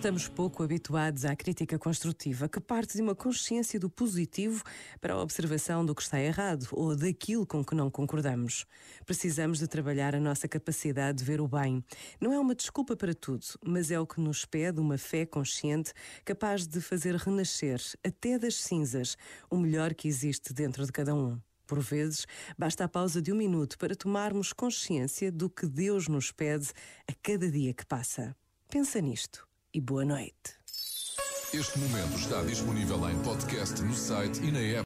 Estamos pouco habituados à crítica construtiva, que parte de uma consciência do positivo para a observação do que está errado ou daquilo com que não concordamos. Precisamos de trabalhar a nossa capacidade de ver o bem. Não é uma desculpa para tudo, mas é o que nos pede uma fé consciente capaz de fazer renascer, até das cinzas, o melhor que existe dentro de cada um. Por vezes, basta a pausa de um minuto para tomarmos consciência do que Deus nos pede a cada dia que passa. Pensa nisto e boa noite. Este momento está disponível em podcast no site e na app.